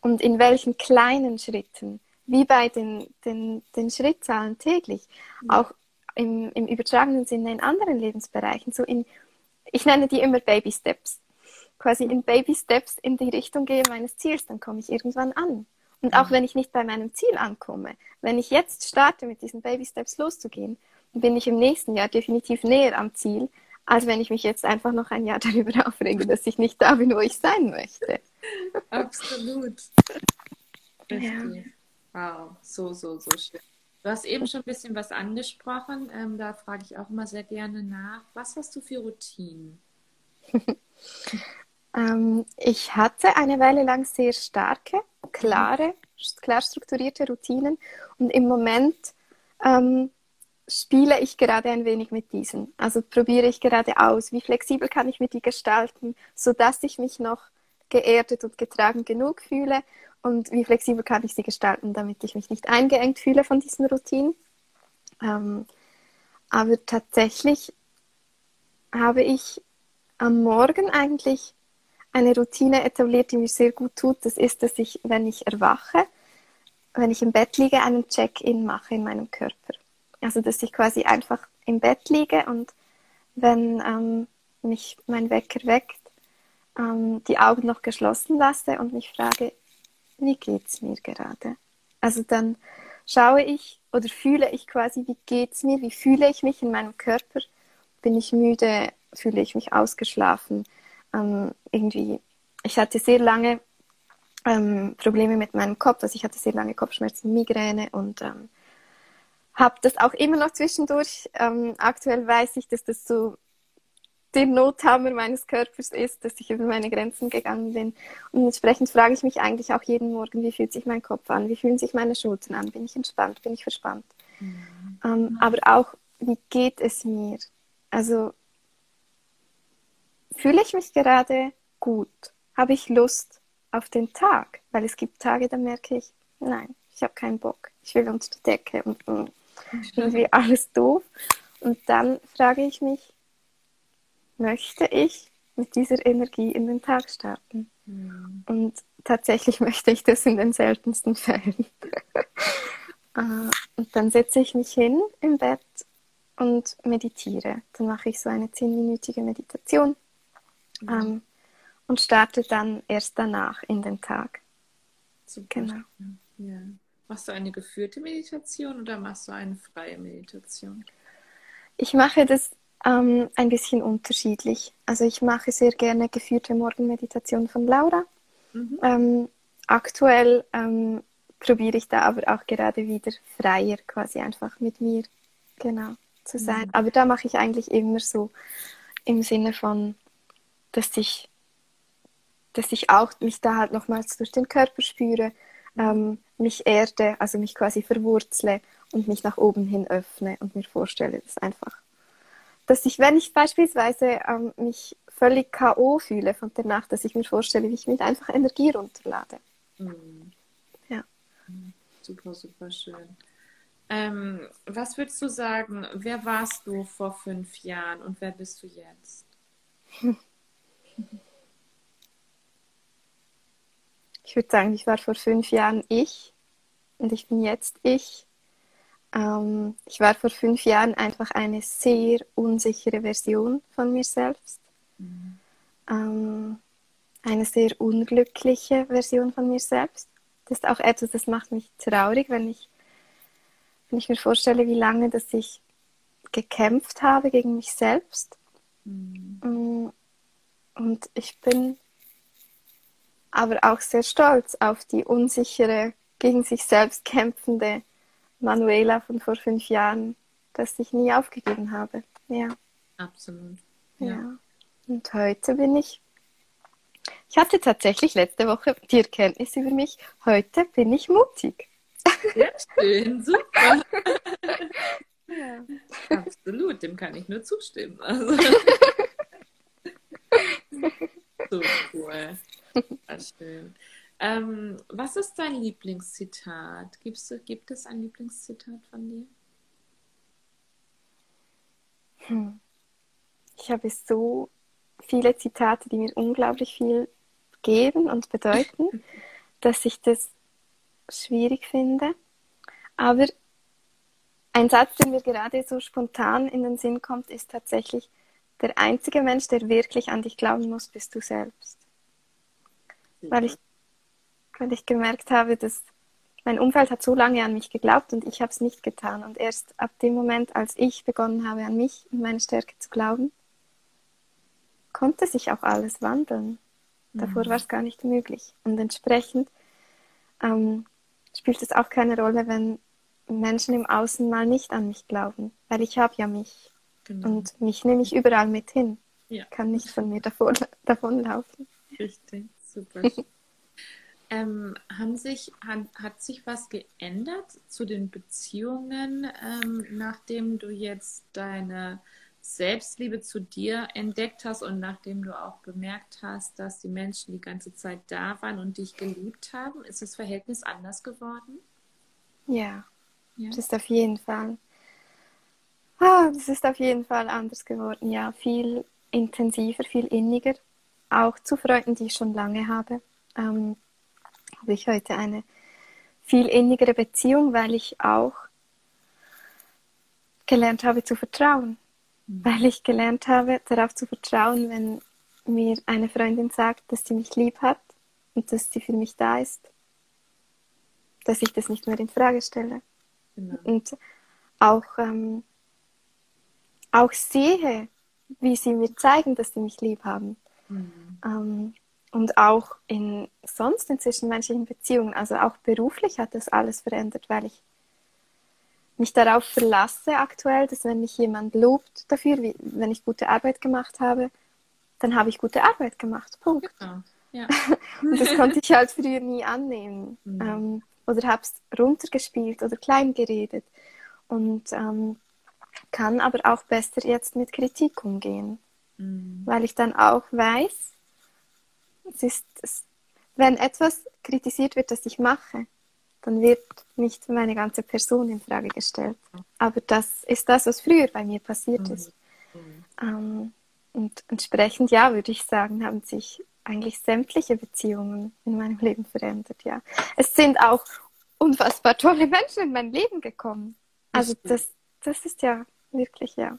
und in welchen kleinen Schritten, wie bei den, den, den Schrittzahlen täglich, ja. auch im, im übertragenen Sinne in anderen Lebensbereichen, so in, ich nenne die immer Baby Steps quasi in Baby Steps in die Richtung gehe meines Ziels, dann komme ich irgendwann an. Und auch mhm. wenn ich nicht bei meinem Ziel ankomme, wenn ich jetzt starte, mit diesen Baby Steps loszugehen, bin ich im nächsten Jahr definitiv näher am Ziel, als wenn ich mich jetzt einfach noch ein Jahr darüber aufrege, dass ich nicht da bin, wo ich sein möchte. Absolut. Ja. Wow, so, so, so schön. Du hast eben schon ein bisschen was angesprochen. Ähm, da frage ich auch immer sehr gerne nach. Was hast du für Routinen? Ähm, ich hatte eine Weile lang sehr starke, klare, klar strukturierte Routinen und im Moment ähm, spiele ich gerade ein wenig mit diesen. Also probiere ich gerade aus, wie flexibel kann ich mir die gestalten, sodass ich mich noch geerdet und getragen genug fühle und wie flexibel kann ich sie gestalten, damit ich mich nicht eingeengt fühle von diesen Routinen. Ähm, aber tatsächlich habe ich am Morgen eigentlich eine Routine etabliert, die mir sehr gut tut. Das ist, dass ich, wenn ich erwache, wenn ich im Bett liege, einen Check-in mache in meinem Körper. Also, dass ich quasi einfach im Bett liege und wenn ähm, mich mein Wecker weckt, ähm, die Augen noch geschlossen lasse und mich frage, wie geht's mir gerade? Also dann schaue ich oder fühle ich quasi, wie geht's mir, wie fühle ich mich in meinem Körper? Bin ich müde? Fühle ich mich ausgeschlafen? ähm, irgendwie, ich hatte sehr lange ähm, Probleme mit meinem Kopf, also ich hatte sehr lange Kopfschmerzen, Migräne und ähm, habe das auch immer noch zwischendurch. Ähm, aktuell weiß ich, dass das so der Nothammer meines Körpers ist, dass ich über meine Grenzen gegangen bin. Und entsprechend frage ich mich eigentlich auch jeden Morgen, wie fühlt sich mein Kopf an, wie fühlen sich meine Schultern an, bin ich entspannt, bin ich verspannt. Mhm. Ähm, aber auch wie geht es mir? Also fühle ich mich gerade gut? Habe ich Lust auf den Tag? Weil es gibt Tage, da merke ich, nein, ich habe keinen Bock. Ich will unter die Decke und, und irgendwie alles doof. Und dann frage ich mich, möchte ich mit dieser Energie in den Tag starten? Mhm. Und tatsächlich möchte ich das in den seltensten Fällen. Äh, und dann setze ich mich hin im Bett und meditiere. Dann mache ich so eine zehnminütige Meditation mhm. ähm, und starte dann erst danach in den Tag. Super. Genau. Ja. Machst du eine geführte Meditation oder machst du eine freie Meditation? Ich mache das ähm, ein bisschen unterschiedlich. Also ich mache sehr gerne geführte Morgenmeditation von Laura. Mhm. Ähm, aktuell ähm, probiere ich da aber auch gerade wieder freier quasi einfach mit mir genau zu sein. Mhm. Aber da mache ich eigentlich immer so im Sinne von, dass ich, dass ich auch mich da halt nochmals durch den Körper spüre, ähm, mich erde, also mich quasi verwurzle und mich nach oben hin öffne und mir vorstelle, dass einfach, dass ich, wenn ich beispielsweise ähm, mich völlig K.O. fühle von der Nacht, dass ich mir vorstelle, wie ich mit einfach Energie runterlade. Mhm. Ja. Super, super schön. Ähm, was würdest du sagen, wer warst du vor fünf Jahren und wer bist du jetzt? Ich würde sagen, ich war vor fünf Jahren ich und ich bin jetzt ich. Ähm, ich war vor fünf Jahren einfach eine sehr unsichere Version von mir selbst. Mhm. Ähm, eine sehr unglückliche Version von mir selbst. Das ist auch etwas, das macht mich traurig, wenn ich, wenn ich mir vorstelle, wie lange dass ich gekämpft habe gegen mich selbst. Mhm. Mm, und ich bin aber auch sehr stolz auf die unsichere, gegen sich selbst kämpfende Manuela von vor fünf Jahren, dass ich nie aufgegeben habe. Ja. Absolut. Ja. ja. Und heute bin ich. Ich hatte tatsächlich letzte Woche die Erkenntnis über mich. Heute bin ich mutig. Sehr schön, super. ja. Absolut, dem kann ich nur zustimmen. Also. so cool. schön. Ähm, was ist dein Lieblingszitat? Gibst du, gibt es ein Lieblingszitat von dir? Hm. Ich habe so viele Zitate, die mir unglaublich viel geben und bedeuten, dass ich das schwierig finde. Aber ein Satz, der mir gerade so spontan in den Sinn kommt, ist tatsächlich, der einzige Mensch, der wirklich an dich glauben muss, bist du selbst. Weil ich, weil ich gemerkt habe, dass mein Umfeld hat so lange an mich geglaubt und ich habe es nicht getan. Und erst ab dem Moment, als ich begonnen habe, an mich und meine Stärke zu glauben, konnte sich auch alles wandeln. Davor mhm. war es gar nicht möglich. Und entsprechend ähm, spielt es auch keine Rolle, wenn Menschen im Außen mal nicht an mich glauben, weil ich habe ja mich. Genau. Und mich nehme ich überall mit hin. Ja. Kann nicht von mir davon, davonlaufen. Richtig, super. ähm, haben sich, hat, hat sich was geändert zu den Beziehungen, ähm, nachdem du jetzt deine Selbstliebe zu dir entdeckt hast und nachdem du auch bemerkt hast, dass die Menschen die ganze Zeit da waren und dich geliebt haben, ist das Verhältnis anders geworden? Ja, ja. das ist auf jeden Fall. Ah, das ist auf jeden Fall anders geworden. Ja, viel intensiver, viel inniger. Auch zu Freunden, die ich schon lange habe, ähm, habe ich heute eine viel innigere Beziehung, weil ich auch gelernt habe zu vertrauen weil ich gelernt habe, darauf zu vertrauen, wenn mir eine Freundin sagt, dass sie mich lieb hat und dass sie für mich da ist, dass ich das nicht mehr in Frage stelle. Genau. Und auch, ähm, auch sehe, wie sie mir zeigen, dass sie mich lieb haben. Mhm. Ähm, und auch in sonst in zwischenmenschlichen Beziehungen, also auch beruflich hat das alles verändert, weil ich mich darauf verlasse aktuell, dass wenn mich jemand lobt dafür, wie, wenn ich gute Arbeit gemacht habe, dann habe ich gute Arbeit gemacht. Punkt. Genau. Ja. und das konnte ich halt früher nie annehmen. Mhm. Ähm, oder habe es runtergespielt oder klein geredet. Und ähm, kann aber auch besser jetzt mit Kritik umgehen, Mhm. weil ich dann auch weiß, es ist, es, wenn etwas kritisiert wird, das ich mache, dann wird nicht meine ganze Person in Frage gestellt. Aber das ist das, was früher bei mir passiert Mhm. ist. Ähm, und entsprechend, ja, würde ich sagen, haben sich eigentlich sämtliche Beziehungen in meinem Leben verändert, ja. Es sind auch unfassbar tolle Menschen in mein Leben gekommen. Also das, das ist ja wirklich, ja,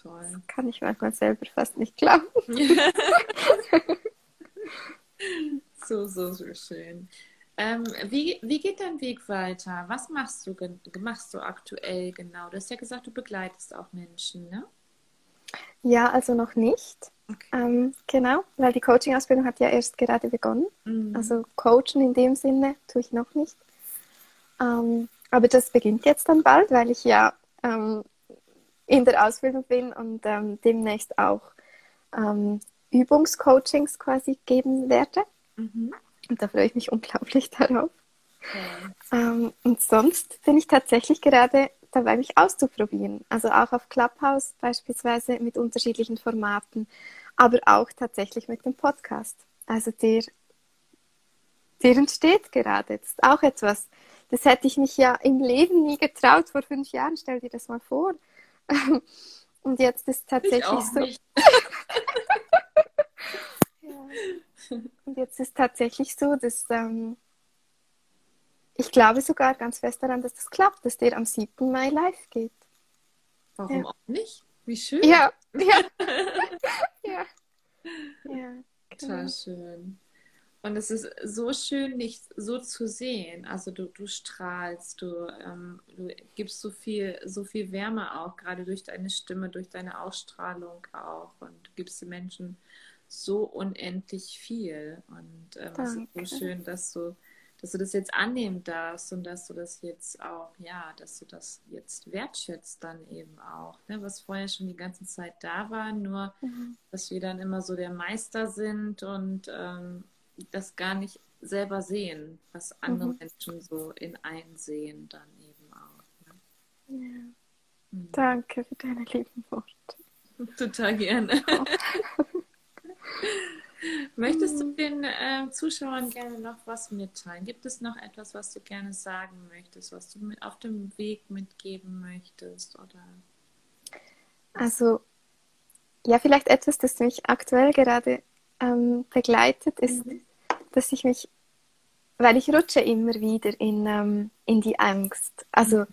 Toll. kann ich manchmal selber fast nicht glauben. So, so, so schön. Ähm, wie, wie geht dein Weg weiter? Was machst du, machst du aktuell genau? Du hast ja gesagt, du begleitest auch Menschen, ne? Ja, also noch nicht. Okay. Ähm, genau, weil die Coaching-Ausbildung hat ja erst gerade begonnen. Mhm. Also coachen in dem Sinne tue ich noch nicht. Ähm, aber das beginnt jetzt dann bald, weil ich ja ähm, in der Ausbildung bin und ähm, demnächst auch ähm, Übungscoachings quasi geben werde. Mhm. Und da freue ich mich unglaublich darauf. Ähm, und sonst bin ich tatsächlich gerade dabei, mich auszuprobieren. Also auch auf Clubhouse beispielsweise mit unterschiedlichen Formaten, aber auch tatsächlich mit dem Podcast. Also der, der entsteht gerade. Das ist auch etwas, das hätte ich mich ja im Leben nie getraut vor fünf Jahren. Stell dir das mal vor. Und jetzt ist Ich tatsächlich so. Ja. Und jetzt ist tatsächlich so, dass ähm, ich glaube sogar ganz fest daran, dass das klappt, dass der am 7. Mai live geht. Warum Ja. auch nicht? Wie schön. Ja, ja, ja. ja. Total schön. Und es ist so schön, dich so zu sehen. Also du, du strahlst, du, ähm, du gibst so viel, so viel Wärme auch, gerade durch deine Stimme, durch deine Ausstrahlung auch. Und du gibst den Menschen so unendlich viel. Und ähm, es ist so schön, dass du, dass du das jetzt annehmen darfst und dass du das jetzt auch, ja, dass du das jetzt wertschätzt dann eben auch, ne? was vorher schon die ganze Zeit da war, nur Mhm. dass wir dann immer so der Meister sind und ähm, das gar nicht selber sehen, was andere Mhm. Menschen so in einsehen dann eben auch. Ne? ja. Mhm. Danke für deine lieben Worte. Total gerne. Oh. Möchtest du den äh, Zuschauern gerne noch was mitteilen? Gibt es noch etwas, was du gerne sagen möchtest, was du mit auf dem Weg mitgeben möchtest? Oder? Also, ja, vielleicht etwas, das mich aktuell gerade ähm, begleitet, ist, dass ich mich, weil ich rutsche immer wieder in, ähm, in die Angst. Also,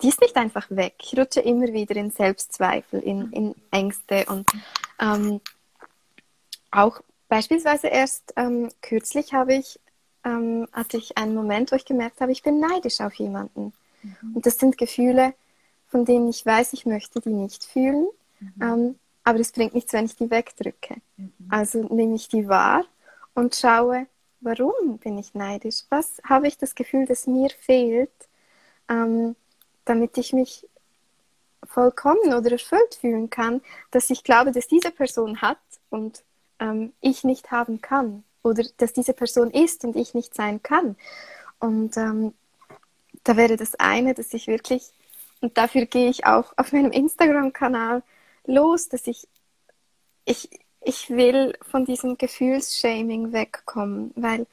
die ist nicht einfach weg. Ich rutsche immer wieder in Selbstzweifel, in, in Ängste und ähm, auch beispielsweise erst ähm, kürzlich habe ich, ähm, hatte ich einen Moment, wo ich gemerkt habe, ich bin neidisch auf jemanden. Und das sind Gefühle, von denen ich weiß, ich möchte die nicht fühlen. Ähm, aber es bringt nichts, wenn ich die wegdrücke. Also nehme ich die wahr und schaue, warum bin ich neidisch? Was habe ich das Gefühl, das mir fehlt, ähm, damit ich mich vollkommen oder erfüllt fühlen kann, dass ich glaube, dass diese Person hat und ähm, ich nicht haben kann. Oder dass diese Person ist und ich nicht sein kann. Und ähm, da wäre das eine, dass ich wirklich, und dafür gehe ich auch auf meinem Instagram-Kanal los, dass ich, ich, ich will von diesem Gefühlsshaming wegkommen, weil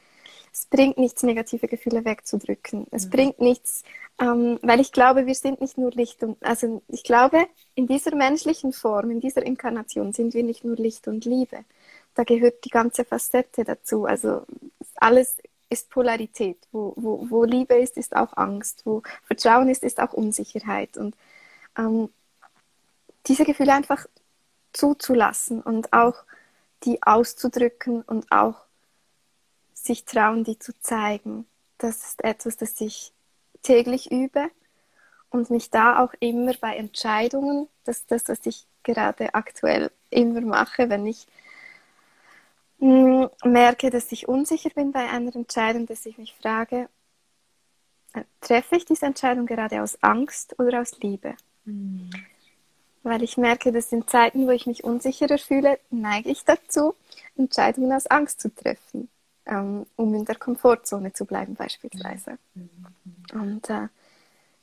es bringt nichts, negative Gefühle wegzudrücken. Es Mhm. bringt nichts, ähm, weil ich glaube, wir sind nicht nur Licht und, also ich glaube, in dieser menschlichen Form, in dieser Inkarnation sind wir nicht nur Licht und Liebe. Da gehört die ganze Facette dazu. Also alles ist Polarität. Wo, wo, wo Liebe ist, ist auch Angst. Wo Vertrauen ist, ist auch Unsicherheit. Und ähm, diese Gefühle einfach zuzulassen und auch die auszudrücken und auch sich trauen, die zu zeigen. Das ist etwas, das ich täglich übe und mich da auch immer bei Entscheidungen, das ist das, was ich gerade aktuell immer mache, wenn ich mh, merke, dass ich unsicher bin bei einer Entscheidung, dass ich mich frage, äh, treffe ich diese Entscheidung gerade aus Angst oder aus Liebe? Mhm. Weil ich merke, dass in Zeiten, wo ich mich unsicherer fühle, neige ich dazu, Entscheidungen aus Angst zu treffen, ähm, um in der Komfortzone zu bleiben beispielsweise. Und äh,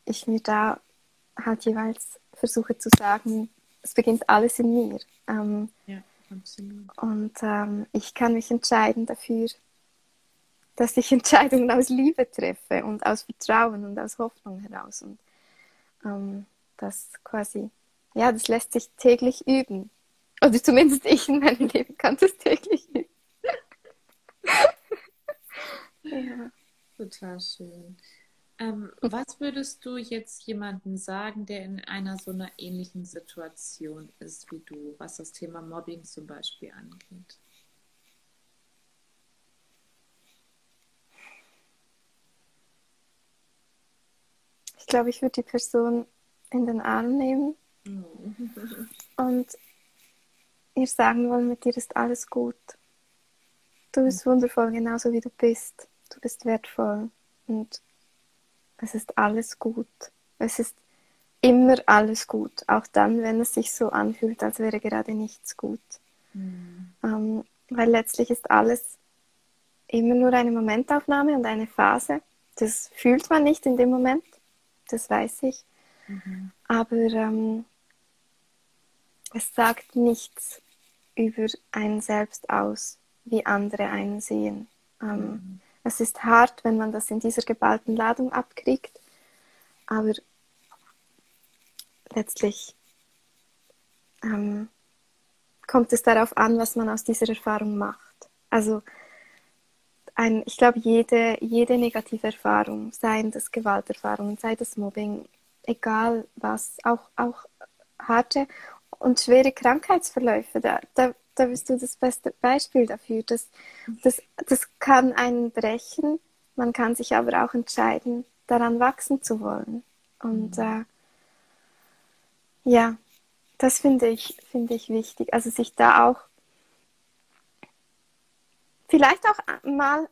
ich mir da halt jeweils versuche zu sagen, es beginnt alles in mir. Ähm, ja, absolut. Und ähm, ich kann mich entscheiden dafür, dass ich Entscheidungen aus Liebe treffe und aus Vertrauen und aus Hoffnung heraus. Und ähm, das quasi, ja, das lässt sich täglich üben. Oder zumindest ich in meinem Leben kann das täglich üben. ja. Total schön. Ähm, was würdest du jetzt jemandem sagen, der in einer so einer ähnlichen Situation ist wie du, was das Thema Mobbing zum Beispiel angeht? Ich glaube, ich würde die Person in den Arm nehmen. Und ihr sagen wollen, mit dir ist alles gut. Du bist wundervoll, genauso wie du bist. Du bist wertvoll und es ist alles gut. Es ist immer alles gut, auch dann, wenn es sich so anfühlt, als wäre gerade nichts gut. Mhm. Ähm, weil letztlich ist alles immer nur eine Momentaufnahme und eine Phase. Das fühlt man nicht in dem Moment das weiß ich. Mhm. Aber ähm, es sagt nichts über einen selbst aus, wie andere einen sehen. Ähm, mhm. Es ist hart, wenn man das in dieser geballten Ladung abkriegt, aber letztlich ähm, kommt es darauf an, was man aus dieser Erfahrung macht. Also ein, ich glaube, jede, jede negative Erfahrung, seien das Gewalterfahrungen, sei das Mobbing, egal was, auch, auch harte und schwere Krankheitsverläufe, da, da, da bist du das beste Beispiel dafür. Das, das, das kann einen brechen, man kann sich aber auch entscheiden, daran wachsen zu wollen. Und mhm. äh, ja, das finde ich, finde ich wichtig. Also sich da auch vielleicht auch mal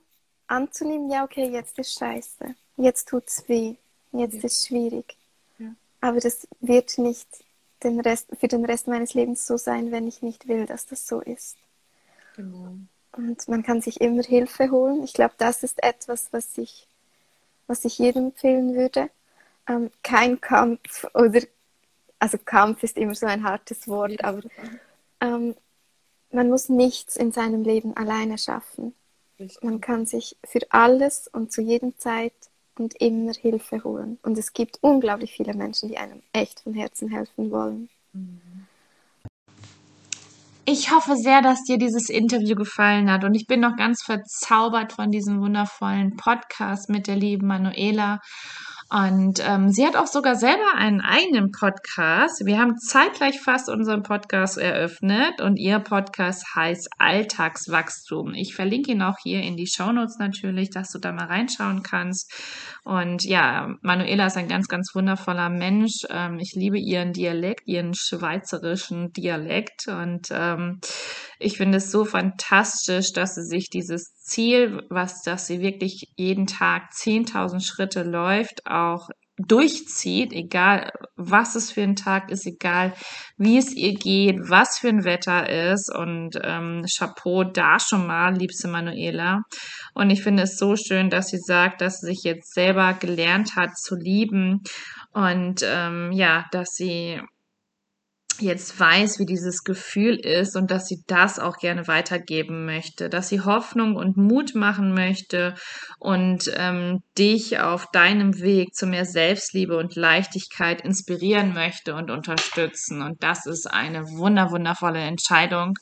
anzunehmen, ja, okay, jetzt ist scheiße, jetzt tut es weh, jetzt ja. ist schwierig. Ja. Aber das wird nicht den Rest, für den Rest meines Lebens so sein, wenn ich nicht will, dass das so ist. Genau. Und man kann sich immer Hilfe holen. Ich glaube, das ist etwas, was ich, was ich jedem empfehlen würde. Ähm, kein Kampf oder, also Kampf ist immer so ein hartes Wort, aber ähm, man muss nichts in seinem Leben alleine schaffen. Richtig. Man kann sich für alles und zu jedem Zeit und immer Hilfe holen. Und es gibt unglaublich viele Menschen, die einem echt von Herzen helfen wollen. Mhm. Ich hoffe sehr, dass dir dieses Interview gefallen hat und ich bin noch ganz verzaubert von diesem wundervollen Podcast mit der lieben Manuela und ähm, sie hat auch sogar selber einen eigenen Podcast. Wir haben zeitgleich fast unseren Podcast eröffnet und ihr Podcast heißt Alltagswachstum. Ich verlinke ihn auch hier in die Shownotes natürlich, dass du da mal reinschauen kannst. Und ja, Manuela ist ein ganz, ganz wundervoller Mensch. Ähm, ich liebe ihren Dialekt, ihren schweizerischen Dialekt und ähm, ich finde es so fantastisch, dass sie sich dieses Ziel, was, dass sie wirklich jeden Tag 10.000 Schritte läuft, auch durchzieht, egal was es für ein Tag ist, egal wie es ihr geht, was für ein Wetter ist. Und ähm, Chapeau da schon mal, liebste Manuela. Und ich finde es so schön, dass sie sagt, dass sie sich jetzt selber gelernt hat zu lieben und ähm, ja, dass sie jetzt weiß, wie dieses Gefühl ist und dass sie das auch gerne weitergeben möchte, dass sie Hoffnung und Mut machen möchte und ähm, dich auf deinem Weg zu mehr Selbstliebe und Leichtigkeit inspirieren möchte und unterstützen. Und das ist eine wunder wundervolle Entscheidung.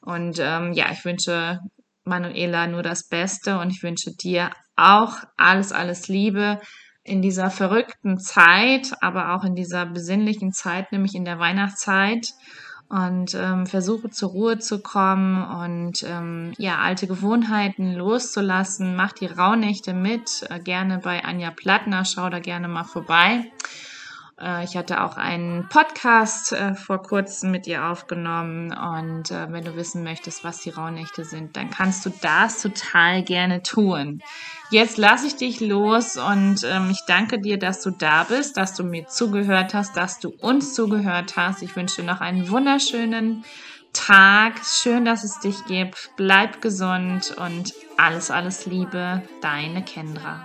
Und ähm, ja, ich wünsche Manuela nur das Beste und ich wünsche dir auch alles, alles Liebe in dieser verrückten Zeit, aber auch in dieser besinnlichen Zeit, nämlich in der Weihnachtszeit und ähm, versuche zur Ruhe zu kommen und ähm, ja alte Gewohnheiten loszulassen. Mach die Rauhnächte mit, äh, gerne bei Anja Plattner, schau da gerne mal vorbei. Äh, ich hatte auch einen Podcast äh, vor kurzem mit ihr aufgenommen und äh, wenn du wissen möchtest, was die Rauhnächte sind, dann kannst du das total gerne tun. Jetzt lasse ich dich los und ähm, ich danke dir, dass du da bist, dass du mir zugehört hast, dass du uns zugehört hast. Ich wünsche dir noch einen wunderschönen Tag. Schön, dass es dich gibt. Bleib gesund und alles, alles Liebe. Deine Kendra.